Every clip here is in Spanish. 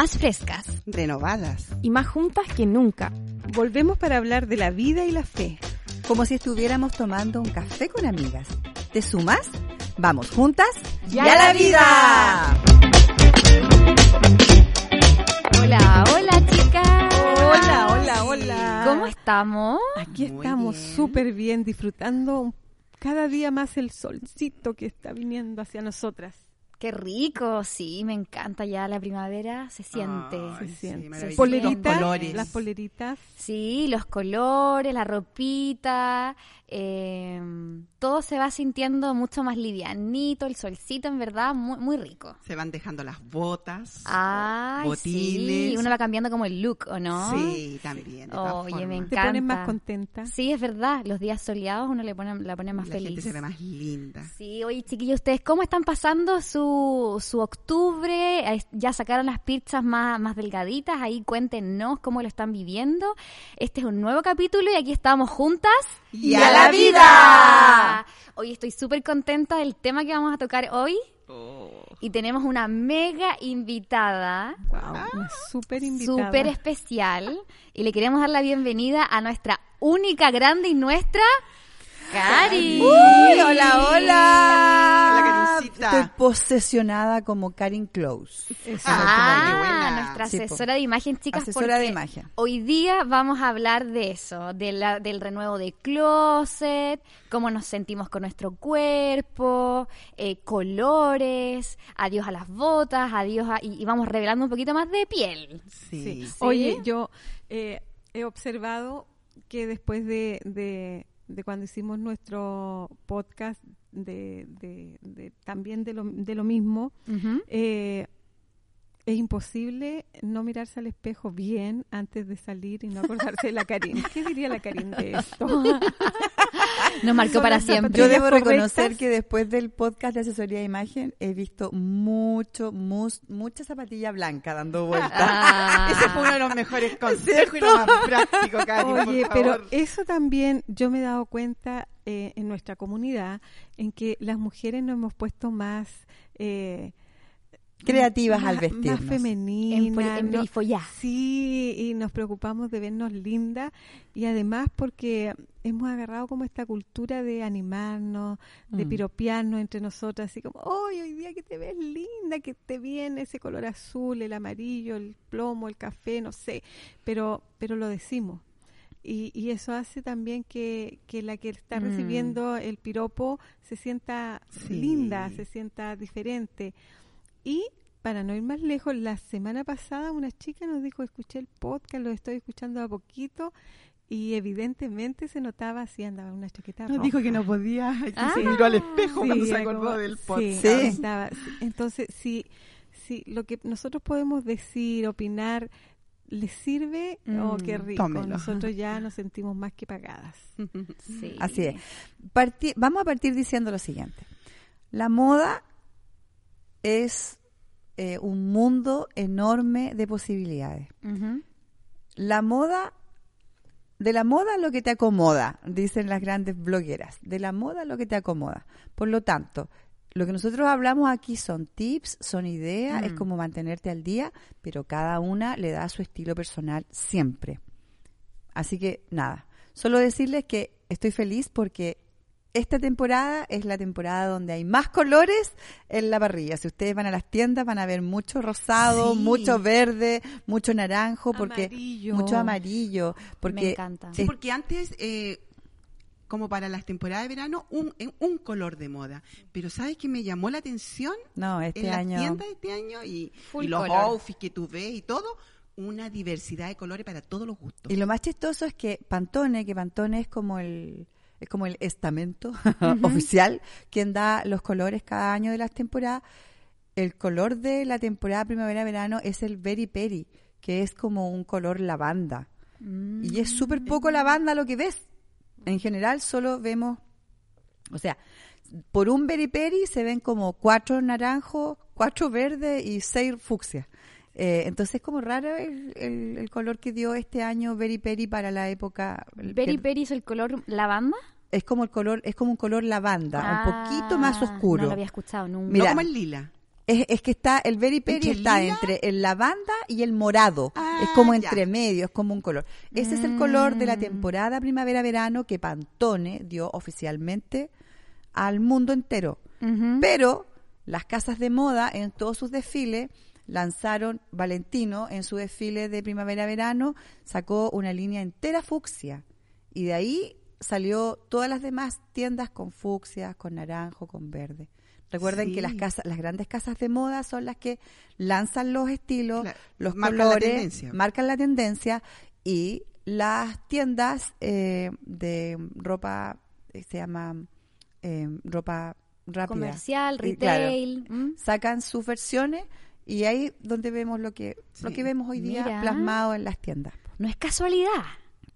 más frescas, renovadas y más juntas que nunca. Volvemos para hablar de la vida y la fe. Como si estuviéramos tomando un café con amigas. ¿Te sumas? Vamos juntas y a la vida. Hola, hola chicas. Hola, hola, hola. ¿Cómo estamos? Aquí Muy estamos súper bien, disfrutando cada día más el solcito que está viniendo hacia nosotras. Qué rico, sí, me encanta ya la primavera, se siente. se siente. Sí, poleritas, las poleritas. Sí, los colores, la ropita, eh, todo se va sintiendo mucho más livianito, el solcito en verdad muy, muy rico. Se van dejando las botas, Ay, botines. Sí, uno va cambiando como el look, ¿o no? Sí, también. Oye, me encanta. Te pones más contenta. Sí, es verdad, los días soleados uno le pone, la pone más la feliz. Gente se ve más linda. Sí, oye chiquillos, ¿ustedes cómo están pasando su, su octubre? Ya sacaron las pizzas más, más delgaditas, ahí cuéntenos cómo lo están viviendo. Este es un nuevo capítulo y aquí estamos juntas. ¡Y a la vida! Hoy estoy súper contenta del tema que vamos a tocar hoy. Oh. Y tenemos una mega invitada. una súper invitada. Súper especial. Y le queremos dar la bienvenida a nuestra única, grande y nuestra Cari. Uy, hola, hola. Estoy posesionada como Karin Close. ah, nuestra asesora de imagen, chicas. Asesora de imagen. Hoy día vamos a hablar de eso, de la, del renuevo de closet, cómo nos sentimos con nuestro cuerpo, eh, colores, adiós a las botas, adiós a, y, vamos revelando un poquito más de piel. Sí. Oye, yo eh, he observado que después de de cuando hicimos nuestro podcast de, de, también de lo, de lo mismo, eh, es imposible no mirarse al espejo bien antes de salir y no acordarse de la Karin. ¿Qué diría la Karin de esto? Nos marcó para siempre. Yo debo reconocer que después del podcast de asesoría de imagen he visto mucho, mucha zapatilla blanca dando vueltas. Ah. Ese fue uno de los mejores consejos y lo más práctico, Karin, Oye, pero eso también yo me he dado cuenta eh, en nuestra comunidad en que las mujeres nos hemos puesto más... Eh, creativas al vestirnos. Más femeninas. En, Sí, y nos preocupamos de vernos lindas y además porque hemos agarrado como esta cultura de animarnos, de mm. piropearnos entre nosotras, así como, hoy hoy día que te ves linda, que te viene ese color azul, el amarillo, el plomo, el café, no sé, pero, pero lo decimos. Y, y, eso hace también que, que la que está mm. recibiendo el piropo se sienta linda, se sienta diferente. Y para no ir más lejos, la semana pasada una chica nos dijo, escuché el podcast, lo estoy escuchando a poquito y evidentemente se notaba así, andaba una chaqueta Nos dijo que no podía, ah, se miró al espejo cuando se acordó del podcast. Sí, entonces, si, si lo que nosotros podemos decir, opinar, les sirve, oh, qué mm, rico. Nosotros ya nos sentimos más que pagadas. sí. Así es. vamos a partir diciendo lo siguiente. La moda es eh, un mundo enorme de posibilidades. La moda, de la moda lo que te acomoda, dicen las grandes blogueras, de la moda lo que te acomoda. Por lo tanto, lo que nosotros hablamos aquí son tips, son ideas, es mm. como mantenerte al día, pero cada una le da su estilo personal siempre. Así que nada, solo decirles que estoy feliz porque esta temporada es la temporada donde hay más colores en la parrilla. Si ustedes van a las tiendas van a ver mucho rosado, mucho verde, mucho naranjo, porque amarillo. mucho amarillo, porque me encanta. Sí, porque antes eh, como para las temporadas de verano un, un color de moda. Pero ¿sabes qué me llamó la atención? No, este en año. Las tiendas de este año y, los outfits que tú ves y todo, una diversidad de colores para todos los gustos. Y lo más chistoso es que Pantone, que Pantone es como el es como el estamento oficial, quien da los colores cada año de las temporadas. El color de la temporada primavera-verano es el Berry Peri, que es como un color lavanda. Y es súper poco lavanda lo que ves. En general solo vemos, o sea, por un Berry Peri se ven como cuatro naranjos, cuatro verdes y seis fucsia. Eh, entonces es como raro el, color que dio este año Berry Peri para la época. ¿Berry Peri es el color lavanda? Es como el color, es como un color lavanda, un poquito más ah, oscuro. No lo había escuchado nunca. Mira, no como el lila. Es, es que está, el Very Peri ¿Entre está lila? entre el lavanda y el morado. Ah, es como ya. entre medio, es como un color. Ese es el color de la Mm. temporada primavera-verano que Pantone dio oficialmente al mundo entero. Pero las casas de moda en todos sus desfiles lanzaron Valentino en su desfile de primavera-verano, sacó una línea entera fucsia y de ahí salió todas las demás tiendas con fucsia, con naranjo, con verde. Recuerden Sí. que las casas, las grandes casas de moda son las que lanzan los estilos, Claro, los marcan colores, marcan la tendencia y las tiendas eh, de ropa eh, se llama eh, ropa rápida Comercial, Y, claro, retail. sacan sus versiones y ahí donde vemos lo que lo Sí. que vemos hoy día Mira. plasmado en las tiendas. No es casualidad.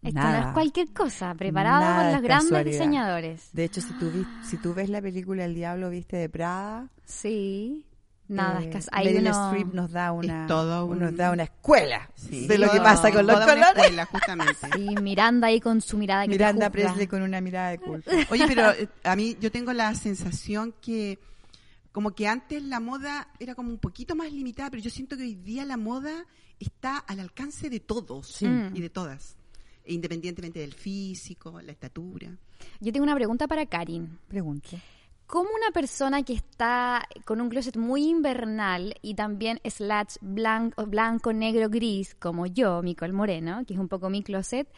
Esto no Nada. es cualquier cosa, preparado Nada por los grandes casualidad. diseñadores. De hecho, si tú vis- si tú ves la película El diablo viste de Prada, Sí. Nada, eh, es. Ahí uno- Streep nos da una todo un- nos da una escuela Sí. de lo que Todo. pasa con los colores. escuela, justamente. Sí, Miranda ahí con su mirada que Miranda. Presley con una mirada de culpa. Oye, pero eh, a mí yo tengo la sensación que como que antes la moda era como un poquito más limitada, pero yo siento que hoy día la moda está al alcance de todos Sí. Y de todas, independientemente del físico, la estatura. Yo tengo una pregunta para Karin. Pregunte. ¿Cómo una persona que está con un closet muy invernal y también slash blanco, blanco, negro, gris, como yo, Micol Moreno, que es un poco mi closet,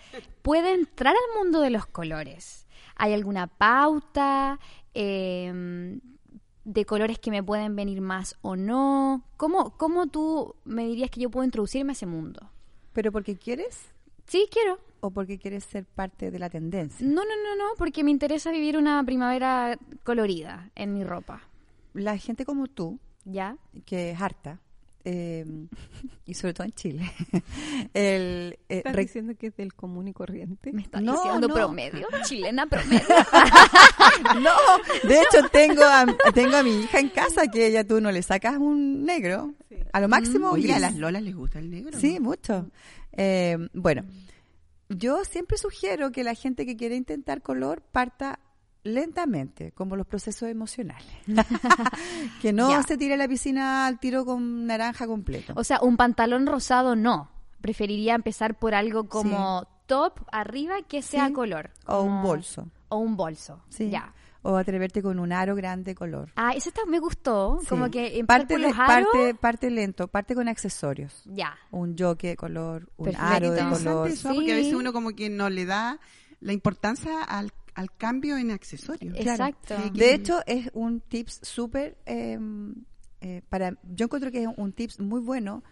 puede entrar al mundo de los colores? ¿Hay alguna pauta eh, de colores que me pueden venir más o no? ¿Cómo, ¿Cómo tú me dirías que yo puedo introducirme a ese mundo? ¿Pero porque quieres Sí, quiero. o porque quieres ser parte de la tendencia? No, no, no, no, porque me interesa vivir una primavera colorida en mi ropa. La gente como tú, ¿Ya? que es harta, eh, y sobre todo en Chile, el, eh, ¿Estás re- diciendo que es del común y corriente? Me está No, diciendo no. promedio, chilena promedio. No, de hecho tengo a, tengo a mi hija en casa que ella tú no le sacas un negro, a lo máximo Oye, a las lolas les gusta el negro. Sí, ¿no? mucho. Eh, bueno, yo siempre sugiero que la gente que quiere intentar color parta lentamente, como los procesos emocionales. que no se tire a la piscina al tiro con naranja completo. o sea, un pantalón rosado no. Preferiría empezar por algo como top arriba que sea Sí. color. O un bolso. O un bolso. Sí. Ya. O atreverte con un aro grande color. Ah, eso está, me gustó. Sí. Como que parte, por le- los aros. parte, parte lento, parte con accesorios. Ya. Un jockey de color, un Perfecto. aro de color. eso, porque a veces uno como que no le da la importancia al, al cambio en accesorios. Exacto. De hecho, es un tips súper, eh, eh, para, yo encuentro que es un tips muy bueno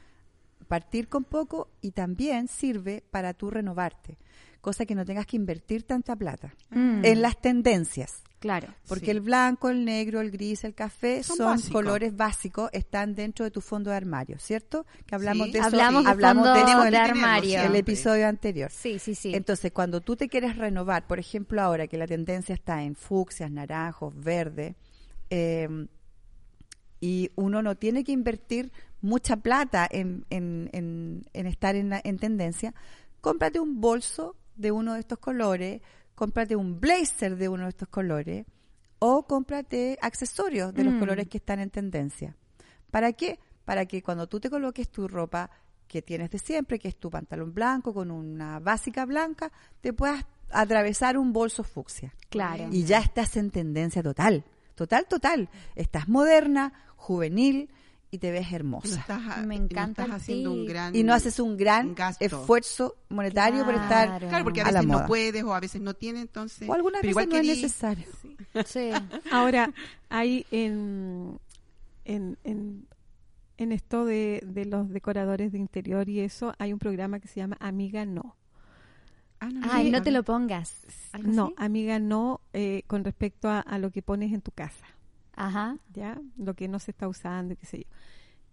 partir con poco y también sirve para tú renovarte, cosa que no tengas que invertir tanta plata Mm, en las tendencias. Claro. Porque Sí. el blanco, el negro, el gris, el café son, colores básicos, están dentro de tu fondo de armario, ¿cierto? Que hablamos Sí. de eso, Hablamos de hablamos fondo de eso de en el- armario. el siempre. episodio anterior. Sí, sí, sí. Entonces, cuando tú te quieres renovar, por ejemplo, ahora que la tendencia está en fucsias, naranjos, verde, eh, y uno no tiene que invertir mucha plata en, en- en- en estar en, en tendencia, cómprate un bolso de uno de estos colores, cómprate un blazer de uno de estos colores, o cómprate accesorios de los Mm. colores que están en tendencia. ¿Para qué? Para que cuando tú te coloques tu ropa que tienes de siempre, que es tu pantalón blanco con una básica blanca, te puedas atravesar un bolso fucsia. claro. Y ya estás en tendencia total, total, total. Estás moderna, juvenil y te ves hermosa. estás, Me y no encanta estás haciendo un gran... Y no haces un gran gasto. esfuerzo monetario por estar... Claro. Claro, porque a a la veces no puedes o a veces no tienes, entonces... O algunas veces igual no es necesario. Sí. Ahora, hay en, en, en, en esto de, de los decoradores de interior y eso, hay un programa que se llama Amiga No. Ah, no, Ay, no no. te lo pongas. ¿Algo No, así? Amiga No eh, con respecto a, a lo que pones en tu casa, Ajá. ¿ya? Lo que no se está usando y qué sé yo.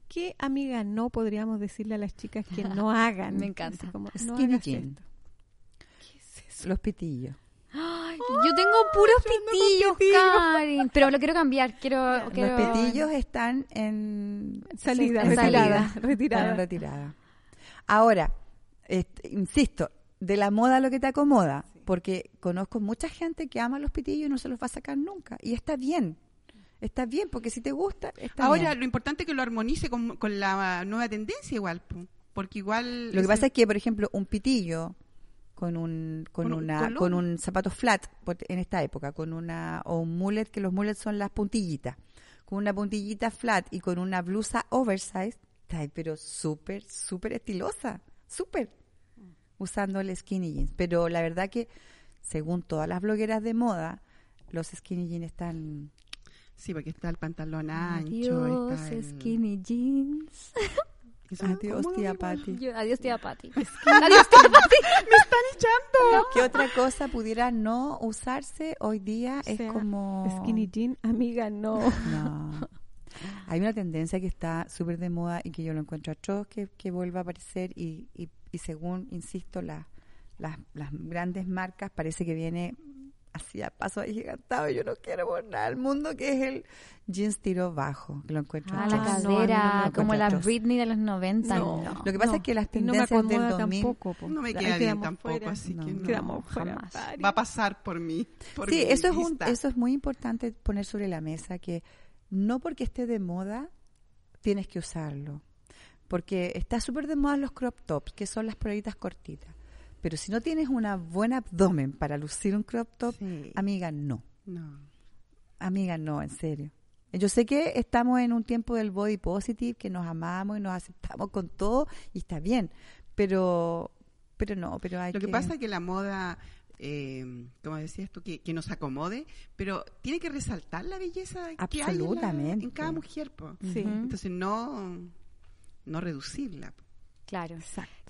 ¿Qué amiga no podríamos decirle a las chicas que no hagan? Me encanta. Así como, no Skinny hagas jean. esto. Los pitillos. Ay, yo tengo puros pitillos, Karin. Pero lo quiero cambiar. Quiero, quiero- Los pitillos están en Salida, en retirada, salida. retirada. Están en retirada. Ahora, este, insisto, de la moda lo que te acomoda, porque conozco mucha gente que ama los pitillos y no se los va a sacar nunca. Y está bien. Está bien, porque si te gusta, está Ahora, bien. lo importante es que lo armonice con, con la nueva tendencia igual, po, porque igual... Lo que pasa es que, por ejemplo, un pitillo con un con, Con un una con un zapato flat en esta época, con una o un mullet que los mullets son las puntillitas, con una puntillita flat y con una blusa oversize, está pero súper súper estilosa, súper usando el skinny jeans, pero la verdad que según todas las blogueras de moda, los skinny jeans están Sí, porque está el pantalón ancho, Adiós, está el... skinny jeans. eso- Adiós, ¿cómo tía digo? Patti. Yo- adiós, tía Pati. adiós, tía Pati. ¿Qué otra cosa pudiera no usarse hoy día? O es sea, como Skinny jean, amiga, no. No. Hay una tendencia que está súper de moda y que yo lo encuentro atroz que, que vuelva a aparecer y, y, y según, insisto, la- las, las grandes marcas parece que viene así a paso agigantado y yo no quiero por nada al mundo que es el jeans tiro bajo, que lo encuentro Ah, la atroz. no, a mí no cadera, encuentro como la atroz. Britney de los 90. No. No. Lo que pasa No, es que las y no me tendencias del acomoda 2000 tampoco. po. No me queda bien tampoco, fuera. así que No. no. Quedamos fuera. jamás. Va a pasar por mí. por Sí, mi eso es, un, eso es muy importante poner sobre la mesa, que no porque esté de moda tienes que usarlo. Porque está súper de moda los crop tops, que son las poleritas cortitas. Pero si no tienes una buen abdomen para lucir un crop top, Sí. amiga, no. No. Amiga, no, en serio. Yo sé que estamos en un tiempo del body positive, que nos amamos y nos aceptamos con todo, y está bien. Pero, pero no, pero hay Lo que pasa es que la moda, eh, como decías tú, que, que nos acomode, pero tiene que resaltar la belleza que hay en, la- Absolutamente. en cada mujer. po. Sí. Entonces, no, no reducirla. po. Claro.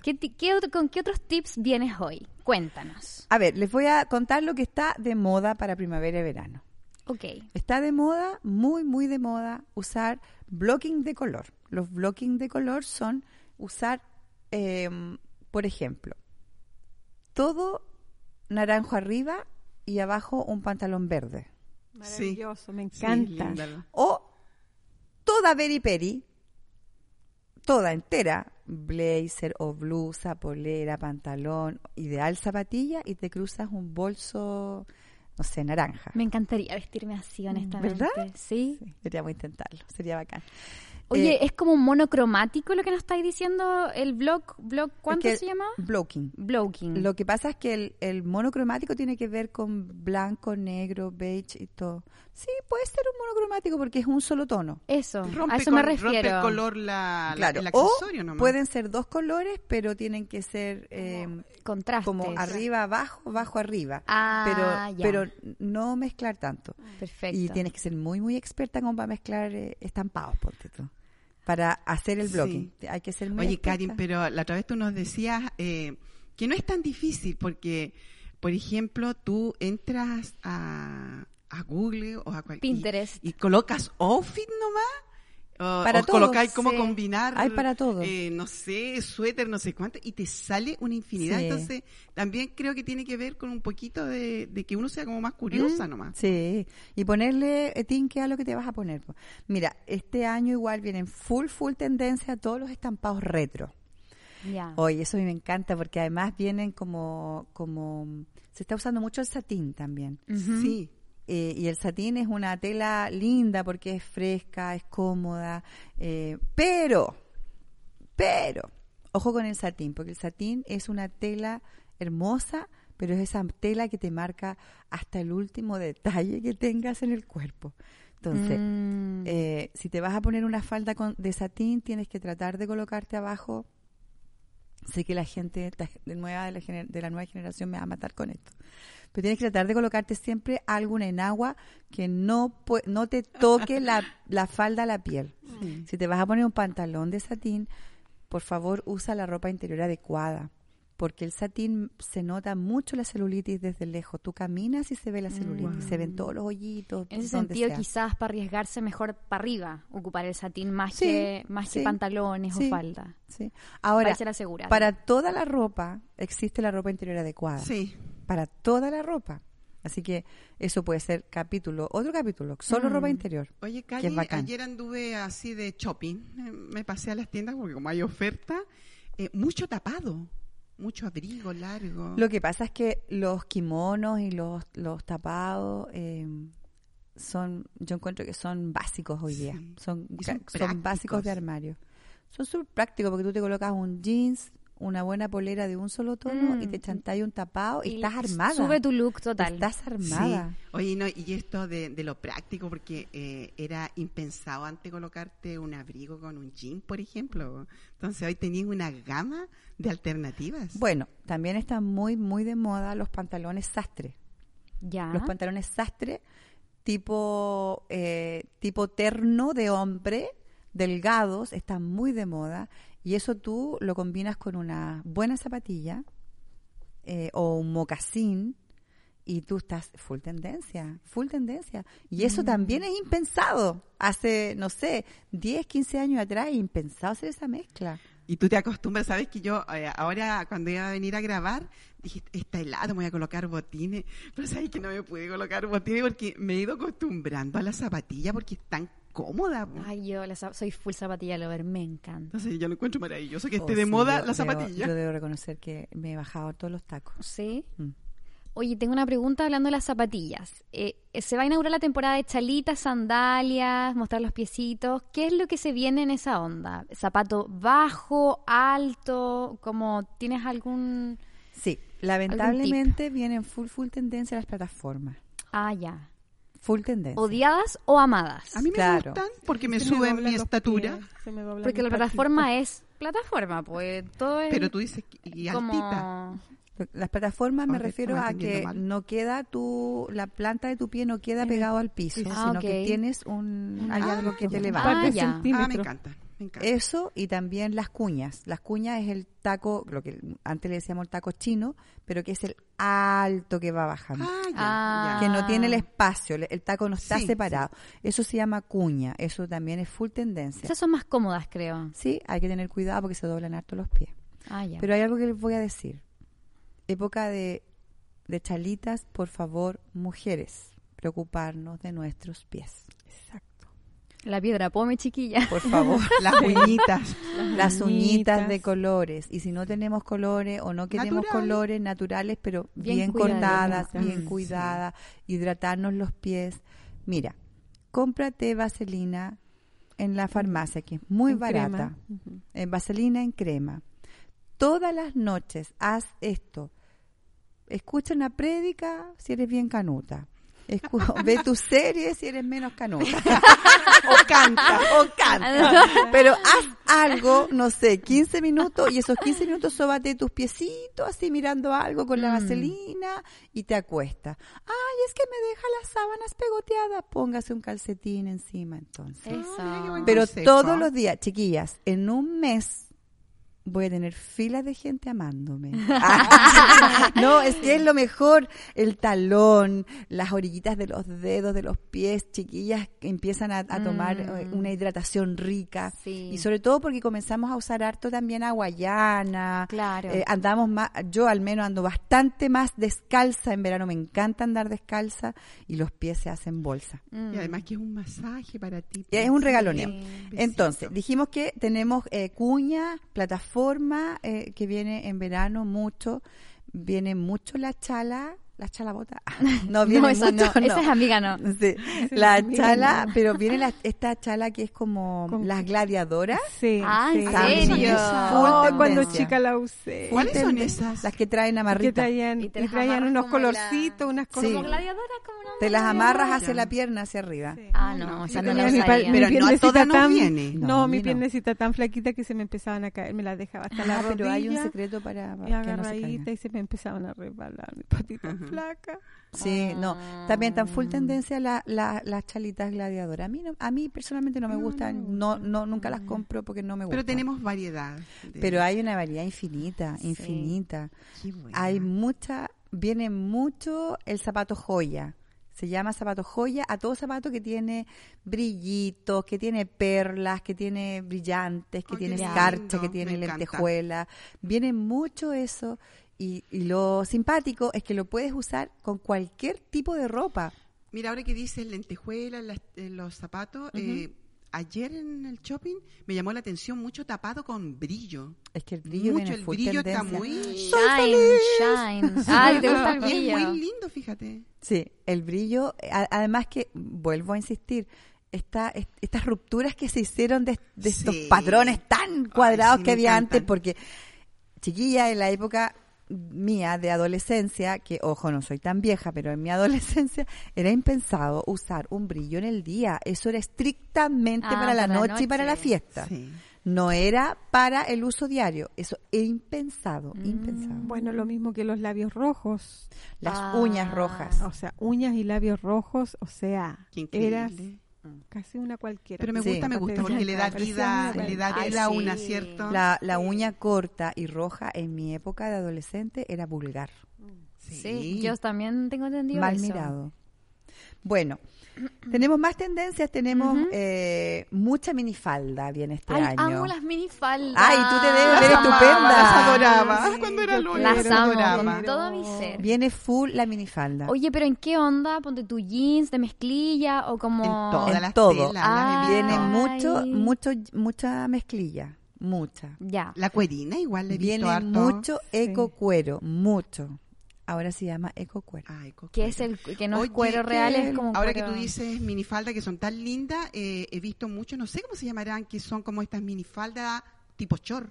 ¿Qué, ti- qué ¿Con qué otros tips vienes hoy? Cuéntanos. A ver, les voy a contar lo que está de moda para primavera y verano. Ok. Está de moda, muy, muy de moda, usar blocking de color. Los blocking de color son usar, eh, por ejemplo, todo naranjo arriba y abajo un pantalón verde. Maravilloso, me Sí, encanta. linda. O toda peri peri, toda entera, blazer o blusa, polera, pantalón, ideal zapatilla y te cruzas un bolso, no sé, naranja. Me encantaría vestirme así, honestamente. ¿Verdad? Sí. Sí, deberíamos intentarlo, sería bacán. Oye, Eh, es como monocromático lo que nos estáis diciendo el blog. blog ¿Cuánto se llama? Blocking. Blogging. Lo que pasa es que el, el monocromático tiene que ver con blanco, negro, beige y todo. Sí, puede ser un monocromático porque es un solo tono. Eso, Rompe a eso con- me Rompe refiero. el color la, la- Claro, o accesorio nomás. pueden ser dos colores, pero tienen que ser eh, Contrastes. como arriba, abajo, abajo, arriba. Ah, pero, ya. pero no mezclar tanto. Perfecto. Y tienes que ser muy, muy experta como para mezclar eh, estampados, ponte tú. Para hacer el Sí. blocking. Hay que ser muy Oye, experta. Karin, pero la otra vez tú nos decías eh, que no es tan difícil porque, por ejemplo, tú entras a, a Google o a cualquier... Pinterest. Y, colocas outfit nomás. O, Para o todo, colocáis cómo sí. combinar, Hay para todo. eh, no sé, suéter, no sé cuánto, y te sale una infinidad. Sí. Entonces, también creo que tiene que ver con un poquito de, de que uno sea como más curiosa Mm, nomás. Sí, y ponerle eh, tinque a lo que te vas a poner. po. Mira, este año igual vienen full, full tendencia a todos los estampados retro. Ya. Oye, eso a mí me encanta porque además vienen como, como, se está usando mucho el satín también. Ujú. Sí. Eh, y el satín es una tela linda porque es fresca, es cómoda, eh, pero, pero, ojo con el satín, porque el satín es una tela hermosa, pero es esa tela que te marca hasta el último detalle que tengas en el cuerpo. Entonces, Mm. eh, si te vas a poner una falda con, de satín, tienes que tratar de colocarte abajo. Sé que la gente de, nueva, de, la, de la nueva generación me va a matar con esto. Pero tienes que tratar de colocarte siempre algo en agua que no, pue- no te toque la, la falda a la piel. Sí. Si te vas a poner un pantalón de satín, por favor usa la ropa interior adecuada. Porque el satín se nota mucho la celulitis desde lejos. Tú caminas y se ve la celulitis, se ven todos los hoyitos. En ese donde sentido, sea. quizás para arriesgarse mejor para arriba, ocupar el satín más Sí, que más sí, que pantalones sí. o falda. Sí. Ahora, Para para toda la ropa existe la ropa interior adecuada. Sí. Para toda la ropa. Así que eso puede ser capítulo, otro capítulo, solo Mm. ropa interior. Oye, bacán. ayer anduve así de shopping. eh, Me pasé a las tiendas porque como hay oferta, eh, mucho tapado, mucho abrigo largo. Lo que pasa es que los kimonos y los, los tapados, eh, son, yo encuentro que son básicos hoy día. Sí. Son, son son básicos de armario. Son súper prácticos porque tú te colocas un jeans, una buena polera de un solo tono y Mm. te chantáis un tapado y, Y estás armada. Sube tu look total. Estás armada. Sí. Oye, no, y esto de, de lo práctico, porque eh, era impensado antes colocarte un abrigo con un jean, por ejemplo. Entonces hoy tenías una gama de alternativas. Bueno, también están muy, muy de moda los pantalones sastre. Ya. Los pantalones sastre tipo, eh, tipo terno de hombre, delgados, están muy de moda. Y eso tú lo combinas con una buena zapatilla eh, o un mocasín y tú estás full tendencia, full tendencia. Y eso también es impensado. Hace, no sé, 10, 15 años atrás, impensado hacer esa mezcla. Y tú te acostumbras, sabes que yo eh, ahora cuando iba a venir a grabar, dije, está helado, me voy a colocar botines. Pero sabes que no me pude colocar botines porque me he ido acostumbrando a la zapatilla porque es tan cómoda. po. Ay, yo la soy full zapatilla lover, me encanta. Entonces yo lo encuentro maravilloso que esté Oh, de sí, moda yo la debo- zapatilla. yo debo reconocer que me he bajado todos los tacos. ¿Sí? Mm. Oye, tengo una pregunta hablando de las zapatillas. Eh, se va a inaugurar la temporada de chalitas, sandalias, mostrar los piecitos. ¿Qué es lo que se viene en esa onda? ¿Zapato bajo, alto? Como tienes algún...? Sí, lamentablemente vienen full, full tendencia las plataformas. Ah, ya. Full tendencia. ¿Odiadas o amadas? A mí me Claro. gustan porque me Se suben mi estatura. pies, me Porque la plataforma es plataforma, pues todo es Pero tú dices, que- y altita. como... Las plataformas me refiero a que mal. no queda tu, la planta de tu pie no queda pegado al piso. Ah, sino ok. que tienes un, hay Ah, algo que te levanta. Ah. Ah, me encanta. Eso y también las cuñas. Las cuñas es el taco, lo que antes le decíamos el taco chino, pero que es el alto que va bajando. Ah, ya, Ah. ya. que no tiene el espacio, el, taco no está Sí, separado. Eso se llama cuña, eso también es full tendencia. Esas son más cómodas, creo. Sí, hay que tener cuidado porque se doblan harto los pies. Ah, ya. Pero hay algo que les voy a decir. Época de, de chalitas, por favor, mujeres, preocuparnos de nuestros pies. Exacto. La piedra pome, chiquilla. Por favor. Las uñitas. Las uñitas de colores. Y si no tenemos colores o no queremos Natural. colores naturales, pero Bien cortadas, bien Sí. cuidadas, hidratarnos los pies. Mira, cómprate vaselina en la farmacia, que es muy En barata. crema. Ujú. Eh, vaselina en crema. Todas las noches haz esto. Escucha una prédica si eres bien canuta. Escu- ve tu serie si eres menos canuta. o canta, o canta. Pero haz algo, no sé, 15 minutos y esos 15 minutos sóbate tus piecitos así mirando algo con la Mm. vaselina y te acuestas. Ay, es que me deja las sábanas pegoteadas. Póngase un calcetín encima entonces. Eso. Pero todos los días, chiquillas, en un mes voy a tener filas de gente amándome. no, es que es lo mejor. El talón, las orillitas de los dedos, de los pies, chiquillas que empiezan a, a tomar Mm. eh, una hidratación rica. Sí. Y sobre todo porque comenzamos a usar harto también aguayana. Claro. Eh, andamos más, yo al menos ando bastante más descalza en verano, me encanta andar descalza y los pies se hacen bolsa. Mm. Y además que es un masaje para ti. Y es un regaloneo. Sí. Entonces, dijimos que tenemos eh, cuña, plataforma, eh, que viene en verano mucho. Viene mucho la chala. La chala bota. No, viene no, esa mucho. no, esa es amiga, no. Sí, es la amiga, chala, no. pero viene la- esta chala que es como Con- las gladiadoras. Sí. Ah, ¿en sí. serio? Full Oh, cuando chica la usé. ¿Cuáles son esas? Las que traen Que amarrita. traían, Y y te las traían unos como la- colorcitos, unas Sí. cosas. Como gladiadora, como una Te las amarras hacia la pierna, hacia arriba. Sí. Ah, no, esa no la mi, usaría. mi Pero no a todas nos tan, viene. No, No, mi no. piernecita tan flaquita que se me empezaban a caer, me las dejaba hasta la Ah, rodilla. pero hay un secreto para, y que no se y se me empezaban a resbalar mi patita. Flaca. Sí, no. Ah. También tan full tendencia la, la- las chalitas gladiadoras. A mí, no- a mí personalmente no me No, gustan, no no, nunca las compro porque no me gustan. Pero tenemos variedad. de- Pero hay una variedad infinita, Sí. infinita. Qué. Hay mucha, viene mucho el zapato joya. Se llama zapato joya a todo zapato que tiene brillitos, que tiene perlas, que tiene brillantes, que tiene escarcha, que tiene lentejuela. Viene mucho eso. Y, y lo simpático es que lo puedes usar con cualquier tipo de ropa. Mira, ahora que dices lentejuelas, las- eh, los zapatos, eh, ayer en el shopping me llamó la atención mucho tapado con brillo. Es que el brillo mucho, el brillo tendencia. está muy... Shine, shine. Ay, te gusta el Y es brillo. muy lindo, fíjate. Sí, el brillo, a- además que, vuelvo a insistir, esta, est- estas rupturas que se hicieron de, de estos Sí. patrones tan cuadrados sí, que había antes, porque chiquilla en la época mía de adolescencia, que ojo, no soy tan vieja, pero en mi adolescencia era impensado usar un brillo en el día. Eso era estrictamente Ah, para la para la noche y para la fiesta. Sí. No era para el uso diario. Eso era impensado, Mm. impensado. Bueno, lo mismo que los labios rojos. Las Ah. uñas rojas. O sea, uñas y labios rojos, o sea, Qué eras increíble. Casi una cualquiera. Pero me Sí. gusta, me gusta, porque le da vida, una le da vida a sí. una, ¿cierto? La, la uña corta y roja en mi época de adolescente era vulgar, Sí, yo también tengo entendido mal eso. mirado. Bueno, tenemos más tendencias, tenemos Ujú. eh, mucha minifalda viene este Ay, año. amo las minifaldas. Ay, tú te debes ver estupenda. Las adoraba. Sí, Cuando era Las las amo adoraba. con todo mi ser. Viene full la minifalda. Oye, pero ¿en qué onda? Ponte tu jeans de mezclilla o como... En todas En las todo. telas, las viene mucho, mucho, mucha mezclilla, mucha. Ya. La cuerina igual le he visto Viene harto. mucho eco cuero, mucho. Ahora se llama eco cuero. Ay, co- Que es el que no es cuero real, es como Ahora cuero- que tú dices minifalda que son tan lindas, eh, he visto mucho, no sé cómo se llamarán, que son como estas minifaldas tipo chor.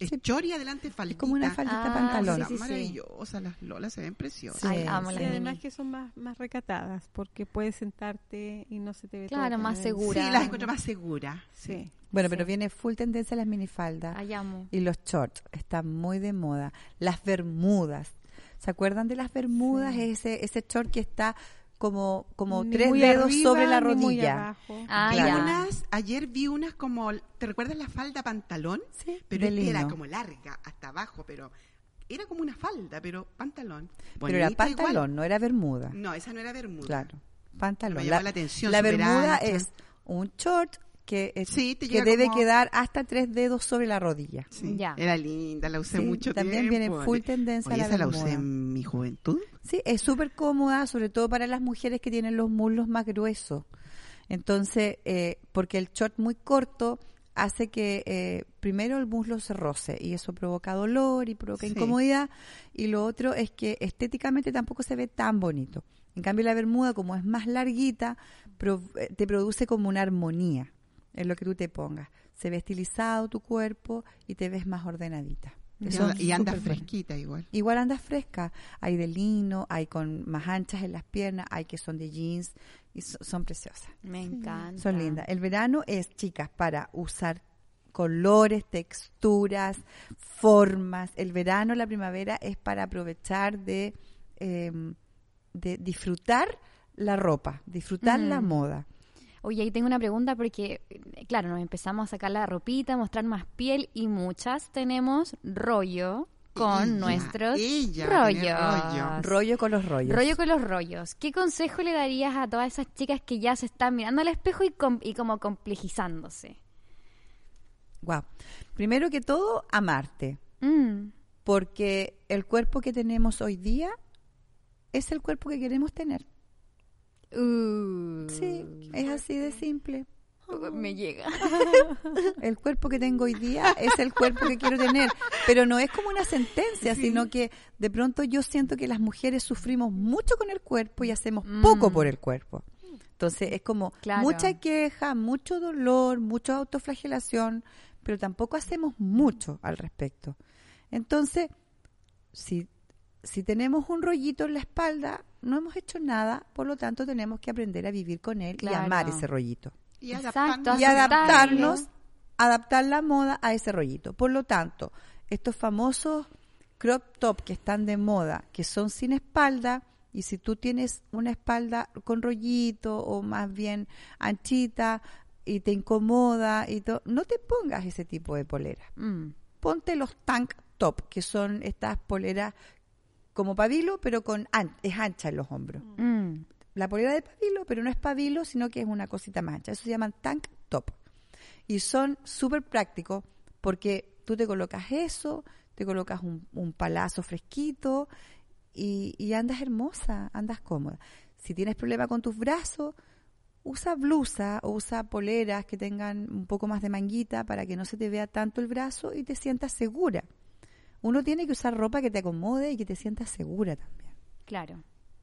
Es Sí. chor y adelante faldita. Es como una faldita Ah, pantalón. sí, sí, sí. maravillosas, las lolas se ven preciosas. Ay, amo sí. las Y además que son más, más recatadas, porque puedes sentarte y no se te ve Claro, todo más segura. Sí, las encuentro más seguras. Sí. Bueno, Sí. pero viene full tendencia las minifaldas. Ay, amo. y los shorts están muy de moda. Las bermudas. ¿Se acuerdan de las bermudas? Sí. Ese ese short que está como como Ni tres dedos arriba, sobre la rodilla. Ah, Vi unas, ayer vi unas como, ¿te recuerdas la falda pantalón? Sí, Pero era como larga hasta abajo, pero era como una falda, pero pantalón. Pero era Bonita igual. pantalón, no era bermuda. No, esa no era bermuda. Claro, pantalón. Me llamó la atención, la bermuda ancha. es un short que, es- Sí, te que llega debe como- quedar hasta tres dedos sobre la rodilla. Sí, Ya. Era linda, la usé Sí, mucho también tiempo. viene full tendencia Oye, la esa la usé en mi juventud. Sí, es súper cómoda, sobre todo para las mujeres que tienen los muslos más gruesos. Entonces, eh, porque el short muy corto hace que eh, primero el muslo se roce y eso provoca dolor y provoca Sí. incomodidad. Y lo otro es que estéticamente tampoco se ve tan bonito. En cambio, la bermuda, como es más larguita, pro- eh, te produce como una armonía en lo que tú te pongas. Se ve estilizado tu cuerpo y te ves más ordenadita. Y Eso anda- y anda súper bueno. fresquita igual. Igual andas fresca. Hay de lino, hay con más anchas en las piernas, hay que son de jeans y so- son preciosas. Me encanta. Son lindas. El verano es, chicas, para usar colores, texturas, formas. El verano, la primavera es para aprovechar de, eh, de disfrutar la ropa, disfrutar la Mm. moda. Oye, ahí tengo una pregunta porque, eh, claro, nos empezamos a sacar la ropita, mostrar más piel y muchas tenemos rollo con Ella, nuestros ella rollos. rollo. Rollo con los rollos. Rollo con los rollos. ¿Qué consejo le darías a todas esas chicas que ya se están mirando al espejo y, com- y como complejizándose? Guau. Primero que todo, amarte. Mm, porque el cuerpo que tenemos hoy día es el cuerpo que queremos tener. Uh, Sí, es así de simple. Me llega. El cuerpo que tengo hoy día es el cuerpo que quiero tener, pero no es como una sentencia, sino que de pronto yo siento que las mujeres sufrimos mucho con el cuerpo y hacemos poco Mm. por el cuerpo. Entonces es como Claro. mucha queja, mucho dolor, mucha autoflagelación, pero tampoco hacemos mucho al respecto. Entonces, si, si tenemos un rollito en la espalda, no hemos hecho nada, por lo tanto tenemos que aprender a vivir con él y Claro. amar ese rollito. Y Exacto. Y adaptarnos, adaptar la moda a ese rollito. Por lo tanto, estos famosos crop top que están de moda, que son sin espalda, y si tú tienes una espalda con rollito o más bien anchita y te incomoda y todo, no te pongas ese tipo de polera. Mm, Ponte los tank top, que son estas poleras como pabilo, pero con an- es ancha en los hombros mm. la polera de pabilo, pero no es pabilo, sino que es una cosita más ancha. Eso se llaman tank top. Y son súper prácticos porque tú te colocas eso, te colocas un, un palazo fresquito y, y andas hermosa, andas cómoda. Si tienes problema con tus brazos, usa blusa o usa poleras que tengan un poco más de manguita para que no se te vea tanto el brazo y te sientas segura. Uno tiene que usar ropa que te acomode y que te sientas segura también. Claro.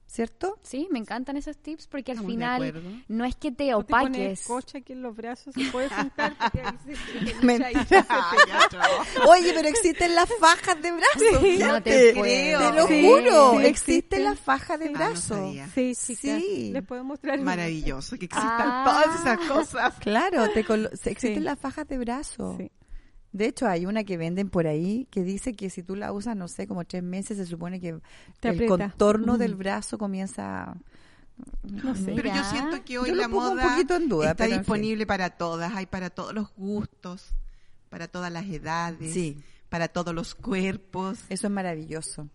¿Cierto? Sí, me encantan esos tips porque al Estamos final no es que te O te pones opaques. coche aquí en los brazos, se puede juntar. Mentira. Ah. Oye, pero existen las fajas de brazo. Sí. No te creo. Te lo Sí, juro, sí, existen las fajas de Ah, no brazo. sabía. Sí, chicas. Sí. Les puedo mostrar. Maravilloso que existan Ah. todas esas cosas. Claro, te existen Sí. las fajas de brazo. Sí. De hecho, hay una que venden por ahí que dice que si tú la usas, no sé, como tres meses, se supone que Te el aprieta. contorno Mm. del brazo comienza... No sé. Pero yo siento que hoy Yo la un moda poquito en duda, está pero en fin. disponible para todas, hay para todos los gustos, para todas las edades, Sí. para todos los cuerpos. Eso es maravilloso.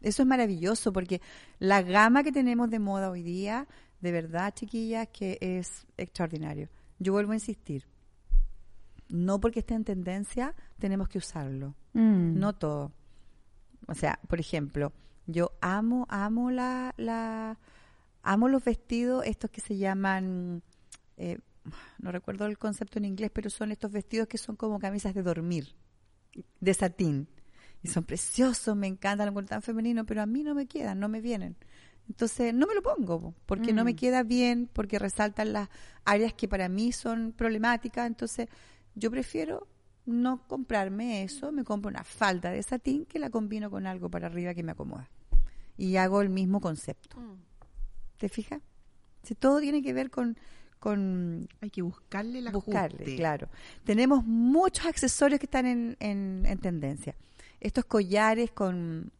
Eso es maravilloso porque la gama que tenemos de moda hoy día, de verdad, chiquillas, que es extraordinario. Yo vuelvo a insistir. No porque esté en tendencia, tenemos que usarlo. Mm. No todo. O sea, por ejemplo, yo amo, amo la, la, amo los vestidos, estos que se llaman, eh, no recuerdo el concepto en inglés, pero son estos vestidos que son como camisas de dormir, de satín. Y son preciosos, me encantan, lo tan femenino, pero a mí no me quedan, no me vienen. Entonces, no me lo pongo, po, porque no me Mm. queda bien, porque resaltan las áreas que para mí son problemáticas. Entonces, yo prefiero no comprarme eso, me compro una falda de satín que la combino con algo para arriba que me acomoda. Y hago el mismo concepto. ¿Te fijas? Si todo tiene que ver con, con Hay que buscarle la buscarle, claro. Tenemos muchos accesorios que están en, en- en tendencia. Estos collares con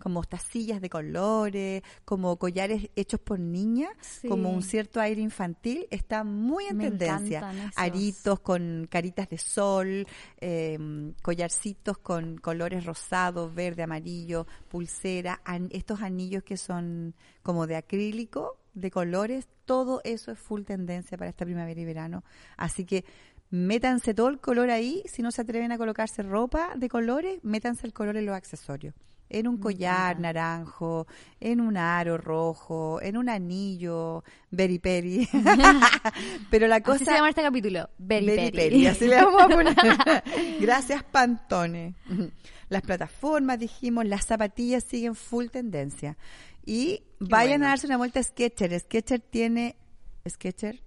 como mostacillas de colores, como collares hechos por niñas, Sí. como un cierto aire infantil, está muy en Me tendencia. Aritos con caritas de sol, eh, collarcitos con colores rosados, verde, amarillo, pulsera, an- estos anillos que son como de acrílico, de colores, todo eso es full tendencia para esta primavera y verano. Así que métanse todo el color ahí, si no se atreven a colocarse ropa de colores, métanse el color en los accesorios. En un collar naranjo, en un aro rojo, en un anillo, berry peri. Pero la cosa Así se llama este capítulo. Petty, así le vamos a poner. Gracias, Pantone. Las plataformas, dijimos, las zapatillas siguen full tendencia. Y vayan bueno. a darse una vuelta a Sketcher. Sketcher tiene... Sketcher,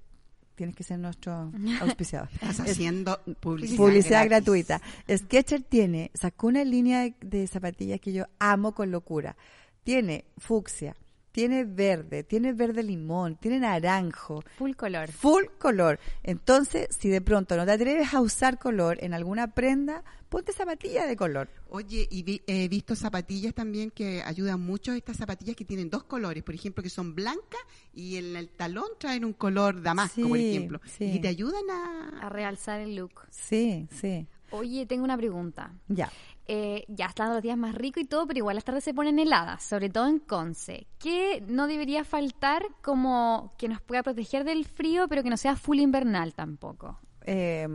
tienes que ser nuestro auspiciador. Estás Es- haciendo publicidad, gratuita. Sketcher tiene, sacó una línea de, de zapatillas que yo amo con locura. Tiene fucsia, tiene verde, tiene verde limón, tiene naranjo, Full color. full color. Entonces, si de pronto no te atreves a usar color en alguna prenda, ponte zapatilla de color. Oye, y vi- he visto zapatillas también que ayudan mucho, estas zapatillas que tienen dos colores, por ejemplo, que son blancas y en el talón traen un color damasco, por Sí, ejemplo, sí. y te ayudan a... A realzar el look. Sí, sí. Oye, tengo una pregunta. Ya. Eh, ya están los días más ricos y todo, pero igual las tardes se ponen heladas, sobre todo en Conce. ¿Qué no debería faltar como que nos pueda proteger del frío, pero que no sea full invernal tampoco? Eh,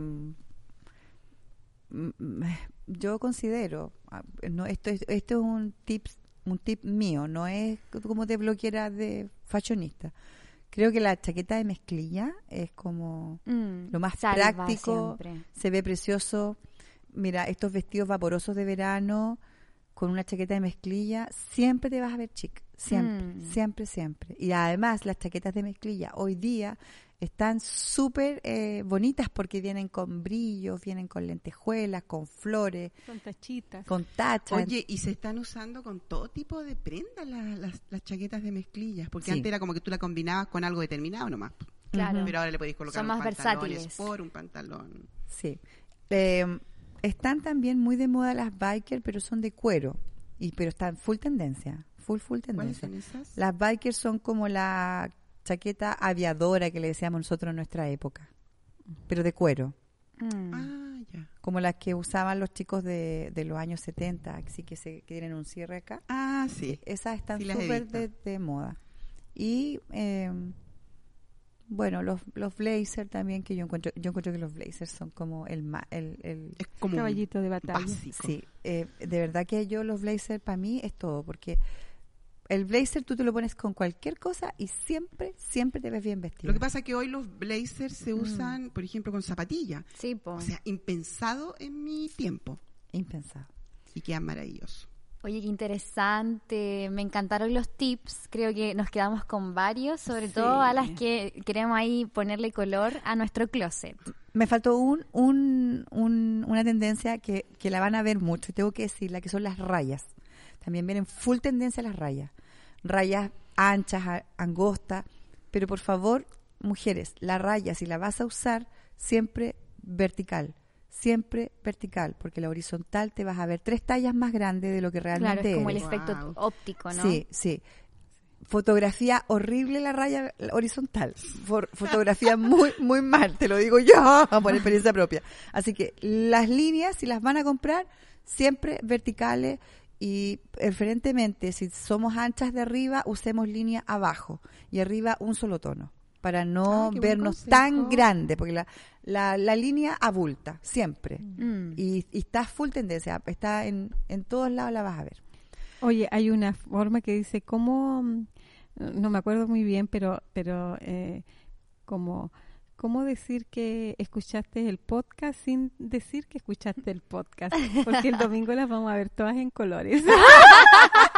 mm, yo considero, ah, no, esto, es- esto es un tip, un tip mío, no es como de bloqueera de fashionista. Creo que la chaqueta de mezclilla es como Mm, lo más práctico, siempre. se ve precioso. Mira, estos vestidos vaporosos de verano con una chaqueta de mezclilla, siempre te vas a ver chic, siempre, Mm. siempre, siempre. Y además las chaquetas de mezclilla hoy día están súper eh, bonitas porque vienen con brillos, vienen con lentejuelas, con flores, Son tachitas. con tachas. Oye, y se están usando con todo tipo de prendas la- las, las chaquetas de mezclillas, porque Sí. antes era como que tú la combinabas con algo determinado nomás. Claro. Pero ahora le podéis colocar Son un más pantalón versátiles. por un pantalón. Sí. Eh, están también muy de moda las bikers, pero son de cuero. Y, pero están full tendencia. Full, full ¿Cuáles tendencia. son esas? Las bikers son como la chaqueta aviadora que le decíamos nosotros en nuestra época, pero de cuero, Mm. Ah, ya. como las que usaban los chicos de, de los años 70, así que, se, que tienen un cierre acá. Ah, sí. Esas están súper de, de moda. Y eh, bueno, los, los blazers también, que yo encuentro, yo encuentro que los blazers son como el, ma- el, el Es como un Caballito de batalla. básico. Sí, eh, de verdad que yo los blazers para mí es todo, porque el blazer tú te lo pones con cualquier cosa y siempre, siempre te ves bien vestido. Lo que pasa es que hoy los blazers se usan, por ejemplo, con zapatilla. Sí, po. O sea, impensado en mi tiempo. Impensado. Y quedan maravillosos. Oye, qué interesante. Me encantaron los tips. Creo que nos quedamos con varios, sobre Sí. todo a las que queremos ahí ponerle color a nuestro closet. Me faltó un, un- un- una tendencia que, que la van a ver mucho, y tengo que decirla, que son las rayas. También vienen full tendencia las rayas. Rayas anchas, angostas, pero por favor, mujeres, la raya, si la vas a usar, siempre vertical. Siempre vertical, porque la horizontal te vas a ver tres tallas más grande de lo que Claro, realmente es como el efecto Wow. óptico, ¿no? Sí, sí. Fotografía horrible la raya horizontal. For- fotografía muy, muy mal, te lo digo yo por experiencia propia. Así que las líneas, si las van a comprar, siempre verticales y preferentemente, si somos anchas de arriba, usemos línea abajo y arriba un solo tono para no Ah, vernos tan grande, porque la, la, la línea abulta, siempre. Mm. Y, y está full tendencia, está en, en todos lados la vas a ver. Oye, hay una forma que dice cómo, no me acuerdo muy bien, pero, pero eh, como, ¿cómo decir que escuchaste el podcast sin decir que escuchaste el podcast? Porque el domingo las vamos a ver todas en colores.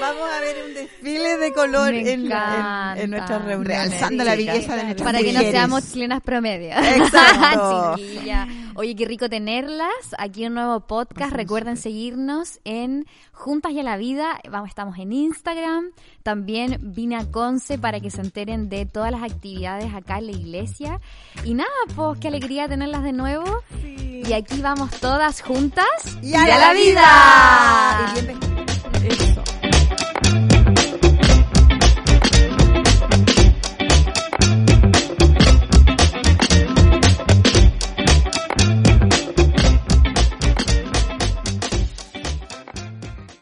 Vamos a ver un desfile de color en, la- en, en nuestras reuniones. Realzando la belleza de nuestras Para que no seamos chilenas promedio. Exacto. Chiquilla. Oye, qué rico tenerlas. Aquí un nuevo podcast. Recuerden seguirnos en Juntas y a la Vida. Vamos, estamos en Instagram. También vine a Conce para que se enteren de todas las actividades acá en la iglesia. Y nada, pues qué alegría tenerlas de nuevo. Y aquí vamos todas juntas Y a, la vida. vida. え、